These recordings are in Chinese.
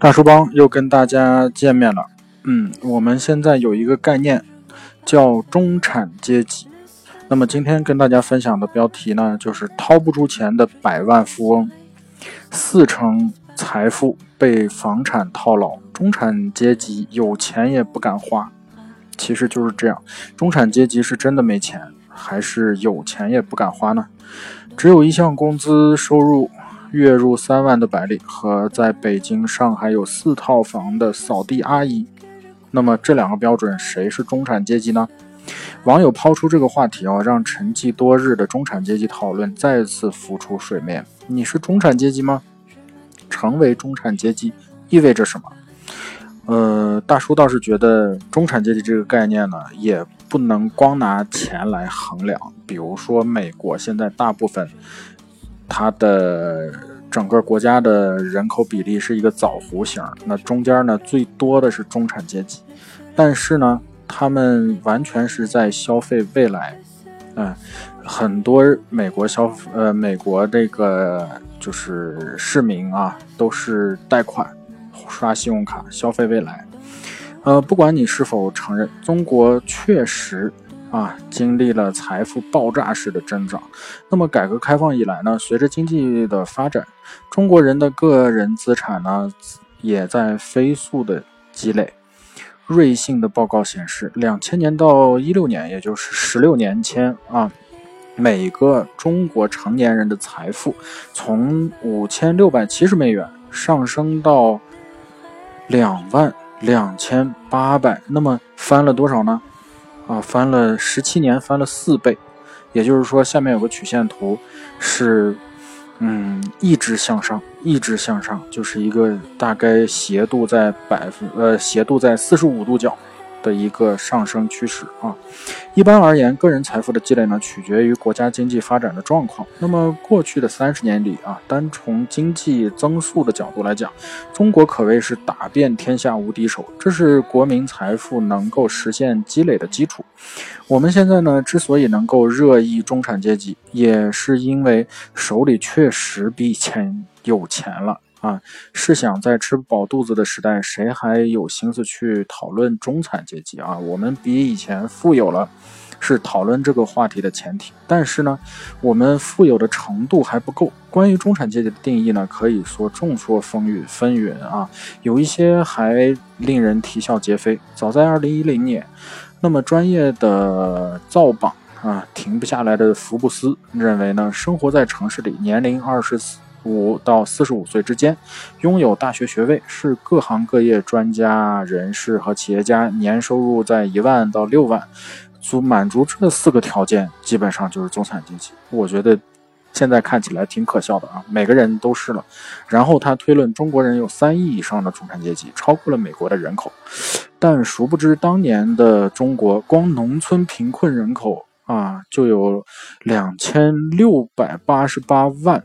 大叔帮又跟大家见面了。嗯，我们现在有一个概念叫中产阶级。那么今天跟大家分享的标题呢，就是掏不出钱的百万富翁，四成财富被房产套牢，中产阶级有钱也不敢花。其实就是这样，中产阶级是真的没钱，还是有钱也不敢花呢？只有一项工资收入。月入三万的白领和在北京、上海有四套房的扫地阿姨，那么这两个标准谁是中产阶级呢？网友抛出这个话题啊，让沉寂多日的中产阶级讨论再次浮出水面。你是中产阶级吗？成为中产阶级意味着什么？呃，大叔倒是觉得中产阶级这个概念呢，也不能光拿钱来衡量。比如说美国现在大部分。它的整个国家的人口比例是一个枣弧形，那中间呢最多的是中产阶级，但是呢，他们完全是在消费未来，嗯，很多美国消呃美国这个就是市民啊，都是贷款刷信用卡消费未来，呃，不管你是否承认，中国确实。啊，经历了财富爆炸式的增长。那么，改革开放以来呢，随着经济的发展，中国人的个人资产呢，也在飞速的积累。瑞信的报告显示，两千年到一六年，也就是十六年前啊，每个中国成年人的财富从五千六百七十美元上升到两万两千八百，那么翻了多少呢？啊，翻了十七年，翻了四倍，也就是说，下面有个曲线图，是，嗯，一直向上，一直向上，就是一个大概斜度在百分，呃，斜度在四十五度角。的一个上升趋势啊。一般而言，个人财富的积累呢，取决于国家经济发展的状况。那么过去的三十年里啊，单从经济增速的角度来讲，中国可谓是打遍天下无敌手，这是国民财富能够实现积累的基础。我们现在呢，之所以能够热议中产阶级，也是因为手里确实比以前有钱了。啊，试想在吃不饱肚子的时代，谁还有心思去讨论中产阶级啊？我们比以前富有了，是讨论这个话题的前提。但是呢，我们富有的程度还不够。关于中产阶级的定义呢，可以说众说纷纭，纷纭啊，有一些还令人啼笑皆非。早在二零一零年，那么专业的造榜啊，停不下来的福布斯认为呢，生活在城市里，年龄二十四。五到四十五岁之间，拥有大学学位，是各行各业专家人士和企业家，年收入在一万到六万，足满足这四个条件，基本上就是中产阶级。我觉得现在看起来挺可笑的啊，每个人都是了。然后他推论中国人有三亿以上的中产阶级，超过了美国的人口。但殊不知，当年的中国光农村贫困人口啊，就有两千六百八十八万。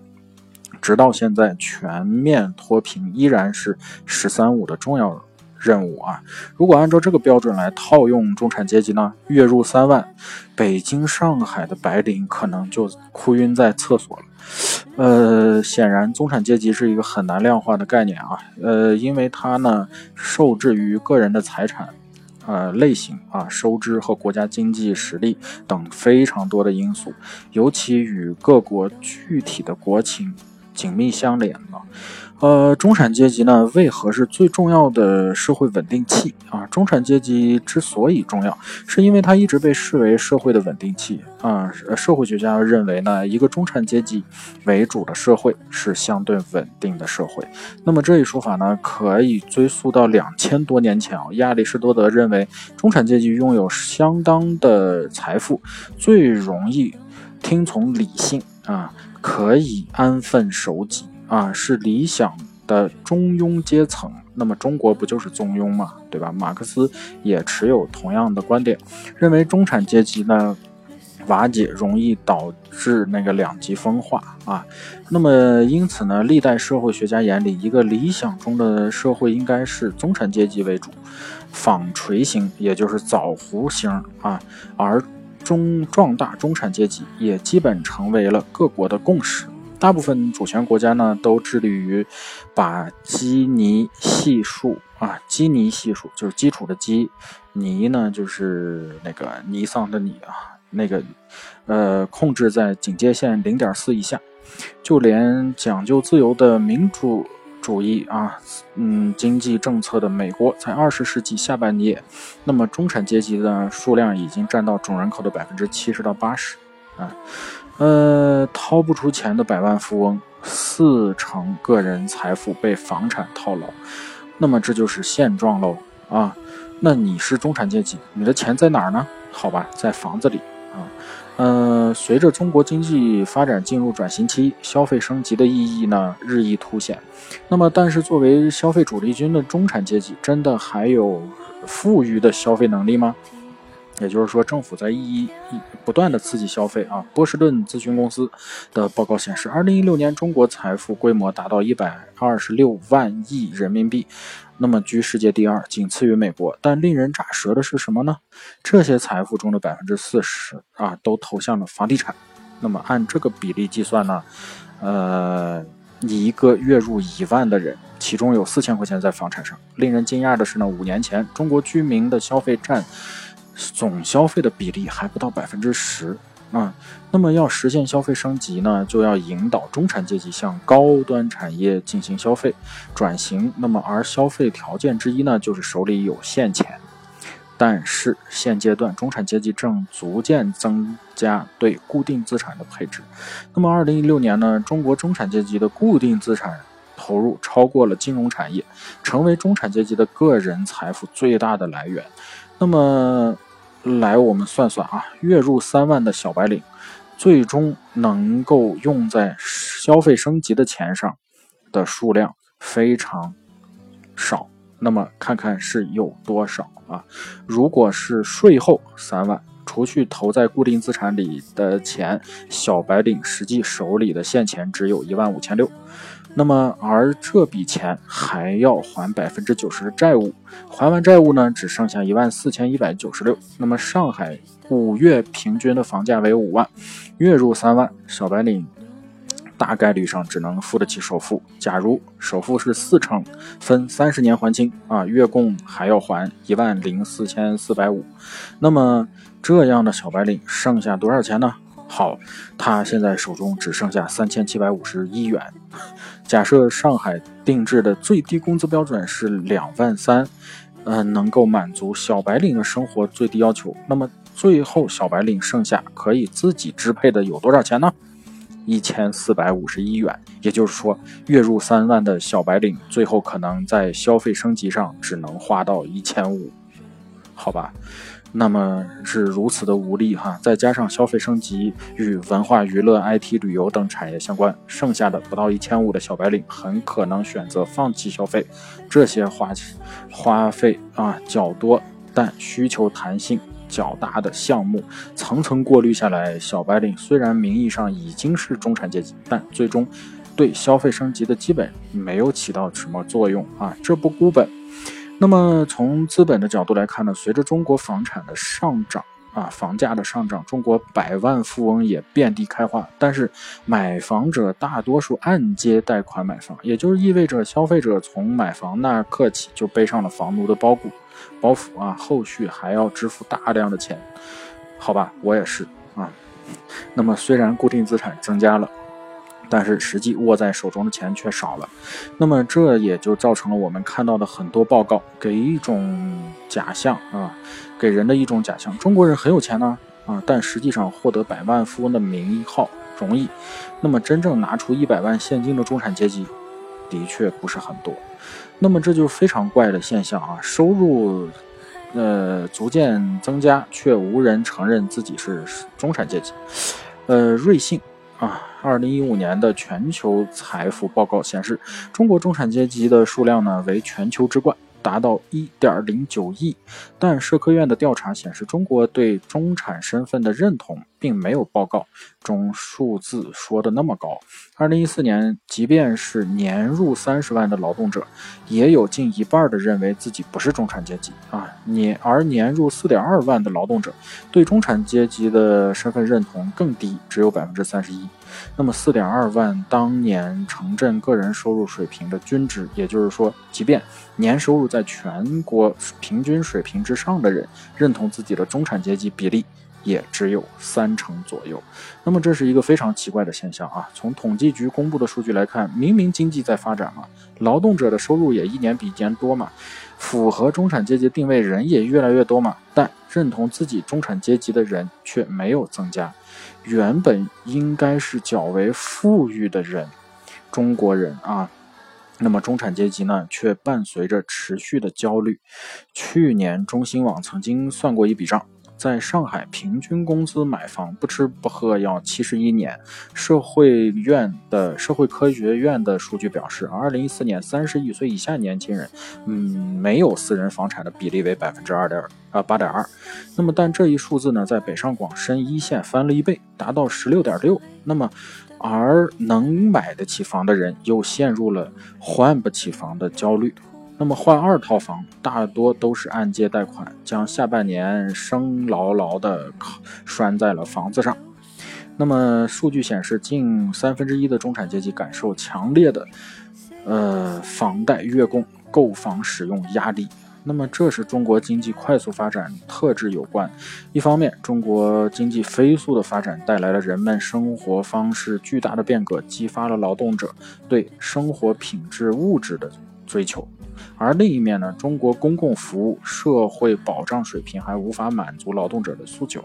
直到现在，全面脱贫依然是“十三五”的重要任务啊！如果按照这个标准来套用中产阶级呢？月入三万，北京、上海的白领可能就哭晕在厕所了。呃，显然，中产阶级是一个很难量化的概念啊。呃，因为它呢，受制于个人的财产、呃类型啊、收支和国家经济实力等非常多的因素，尤其与各国具体的国情。紧密相连的，呃，中产阶级呢，为何是最重要的社会稳定器啊？中产阶级之所以重要，是因为它一直被视为社会的稳定器啊。社会学家认为呢，一个中产阶级为主的社会是相对稳定的社会。那么这一说法呢，可以追溯到两千多年前。亚里士多德认为，中产阶级拥有相当的财富，最容易听从理性啊。可以安分守己啊，是理想的中庸阶层。那么中国不就是中庸嘛，对吧？马克思也持有同样的观点，认为中产阶级呢瓦解容易导致那个两极分化啊。那么因此呢，历代社会学家眼里，一个理想中的社会应该是中产阶级为主，纺锤形，也就是枣弧形啊，而。中壮大中产阶级也基本成为了各国的共识。大部分主权国家呢都致力于把基尼系数啊，基尼系数就是基础的基，尼呢就是那个尼桑的尼啊，那个呃控制在警戒线零点四以下。就连讲究自由的民主主义啊，嗯，经济政策的美国，在二十世纪下半叶，那么中产阶级的数量已经占到总人口的百分之七十到八十啊。呃，掏不出钱的百万富翁，四成个人财富被房产套牢，那么这就是现状喽啊。那你是中产阶级，你的钱在哪儿呢？好吧，在房子里啊。嗯，随着中国经济发展进入转型期，消费升级的意义呢日益凸显。那么，但是作为消费主力军的中产阶级，真的还有富裕的消费能力吗？也就是说，政府在一一不断的刺激消费啊。波士顿咨询公司的报告显示，二零一六年中国财富规模达到一百二十六万亿人民币，那么居世界第二，仅次于美国。但令人咋舌的是什么呢？这些财富中的百分之四十啊，都投向了房地产。那么按这个比例计算呢，呃，一个月入一万的人，其中有四千块钱在房产上。令人惊讶的是呢，五年前中国居民的消费占总消费的比例还不到百分之十啊，那么要实现消费升级呢，就要引导中产阶级向高端产业进行消费转型。那么而消费条件之一呢，就是手里有现钱。但是现阶段中产阶级正逐渐增加对固定资产的配置。那么二零一六年呢，中国中产阶级的固定资产投入超过了金融产业，成为中产阶级的个人财富最大的来源。那么。来，我们算算啊，月入三万的小白领，最终能够用在消费升级的钱上的数量非常少。那么看看是有多少啊？如果是税后三万，除去投在固定资产里的钱，小白领实际手里的现钱只有一万五千六。那么，而这笔钱还要还百分之九十的债务，还完债务呢，只剩下一万四千一百九十六。那么，上海五月平均的房价为五万，月入三万，小白领大概率上只能付得起首付。假如首付是四成，分三十年还清啊，月供还要还一万零四千四百五。那么，这样的小白领剩下多少钱呢？好，他现在手中只剩下三千七百五十一元。假设上海定制的最低工资标准是两万三，嗯，能够满足小白领的生活最低要求。那么最后小白领剩下可以自己支配的有多少钱呢？一千四百五十一元。也就是说，月入三万的小白领最后可能在消费升级上只能花到一千五，好吧？那么是如此的无力哈，再加上消费升级与文化娱乐、IT、旅游等产业相关，剩下的不到一千五的小白领很可能选择放弃消费。这些花花费啊较多，但需求弹性较大的项目，层层过滤下来，小白领虽然名义上已经是中产阶级，但最终对消费升级的基本没有起到什么作用啊，这不孤本。那么从资本的角度来看呢，随着中国房产的上涨啊，房价的上涨，中国百万富翁也遍地开花。但是买房者大多数按揭贷款买房，也就是意味着消费者从买房那刻起就背上了房奴的包袱，包袱啊，后续还要支付大量的钱。好吧，我也是啊。那么虽然固定资产增加了。但是实际握在手中的钱却少了，那么这也就造成了我们看到的很多报告给一种假象啊，给人的一种假象：中国人很有钱呢啊，但实际上获得百万富翁的名号容易，那么真正拿出一百万现金的中产阶级的确不是很多，那么这就非常怪的现象啊，收入呃逐渐增加，却无人承认自己是中产阶级，呃，瑞幸。啊，二零一五年的全球财富报告显示，中国中产阶级的数量呢为全球之冠，达到一点零九亿。但社科院的调查显示，中国对中产身份的认同并。没有报告中数字说的那么高。二零一四年，即便是年入三十万的劳动者，也有近一半的认为自己不是中产阶级啊。年而年入四点二万的劳动者，对中产阶级的身份认同更低，只有百分之三十一。那么四点二万当年城镇个人收入水平的均值，也就是说，即便年收入在全国平均水平之上的人，认同自己的中产阶级比例也只有三成左右。那么这是一个非常奇怪的现象啊！从统计局公布的数据来看，明明经济在发展嘛，劳动者的收入也一年比一年多嘛，符合中产阶级定位人也越来越多嘛，但认同自己中产阶级的人却没有增加。原本应该是较为富裕的人，中国人啊，那么中产阶级呢，却伴随着持续的焦虑。去年中新网曾经算过一笔账。在上海，平均工资买房不吃不喝要七十一年。社会院的社会科学院的数据表示，二零一四年三十一岁以下年轻人，嗯，没有私人房产的比例为百分之二点啊八点二。那么，但这一数字呢，在北上广深一线翻了一倍，达到十六点六。那么，而能买得起房的人又陷入了换不起房的焦虑。那么换二套房，大多都是按揭贷款，将下半年生牢牢的拴在了房子上。那么数据显示，近三分之一的中产阶级感受强烈的，呃，房贷月供、购房使用压力。那么这是中国经济快速发展特质有关。一方面，中国经济飞速的发展带来了人们生活方式巨大的变革，激发了劳动者对生活品质物质的追求。而另一面呢，中国公共服务社会保障水平还无法满足劳动者的诉求，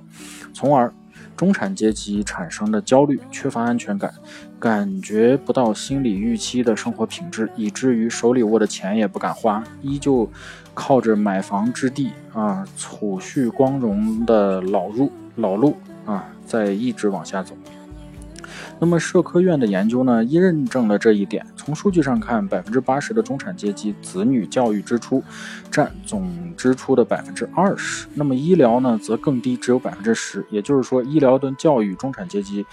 从而中产阶级产生的焦虑、缺乏安全感，感觉不到心理预期的生活品质，以至于手里握的钱也不敢花，依旧靠着买房之地啊，储蓄光荣的老路老路啊，在一直往下走。那么社科院的研究呢，一认证了这一点。从数据上看，百分之八十的中产阶级子女教育支出占总支出的百分之二十。那么医疗呢，则更低，只有百分之十。也就是说，医疗跟教育，中产阶级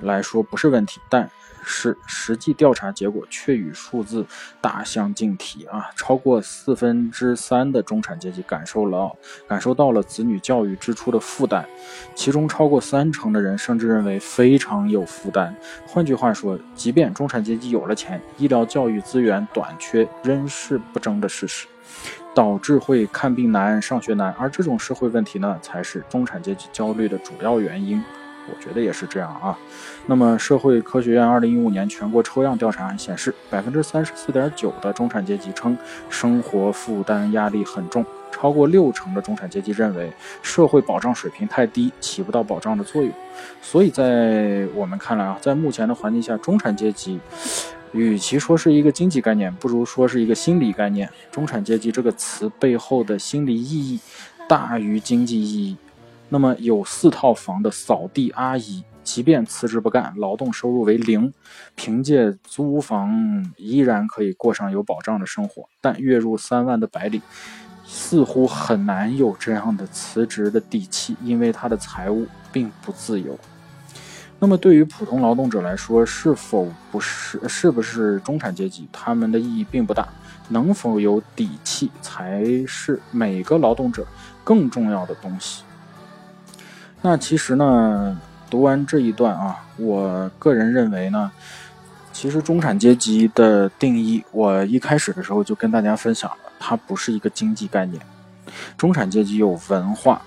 来说不是问题，但。是实际调查结果却与数字大相径庭啊！超过四分之三的中产阶级感受了感受到了子女教育支出的负担，其中超过三成的人甚至认为非常有负担。换句话说，即便中产阶级有了钱，医疗教育资源短缺仍是不争的事实，导致会看病难、上学难，而这种社会问题呢，才是中产阶级焦虑的主要原因。我觉得也是这样啊。那么，社会科学院二零一五年全国抽样调查显示，百分之三十四点九的中产阶级称生活负担压力很重，超过六成的中产阶级认为社会保障水平太低，起不到保障的作用。所以在我们看来啊，在目前的环境下，中产阶级与其说是一个经济概念，不如说是一个心理概念。中产阶级这个词背后的心理意义大于经济意义。那么有四套房的扫地阿姨，即便辞职不干，劳动收入为零，凭借租房依然可以过上有保障的生活。但月入三万的白领，似乎很难有这样的辞职的底气，因为他的财务并不自由。那么对于普通劳动者来说，是否不是是不是中产阶级，他们的意义并不大。能否有底气，才是每个劳动者更重要的东西。那其实呢，读完这一段啊，我个人认为呢，其实中产阶级的定义，我一开始的时候就跟大家分享了，它不是一个经济概念。中产阶级有文化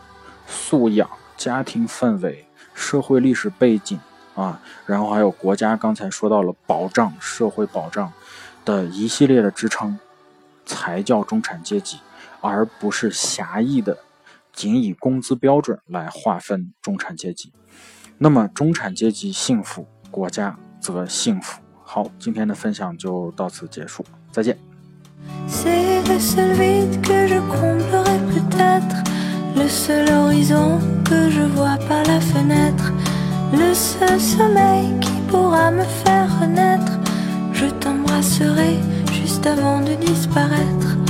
素养、家庭氛围、社会历史背景啊，然后还有国家刚才说到了保障、社会保障的一系列的支撑，才叫中产阶级，而不是狭义的。仅以工资标准来划分中产阶级，那么中产阶级幸福，国家则幸福。好，今天的分享就到此结束，再见。Je t'embrasserai juste avant de disparaître.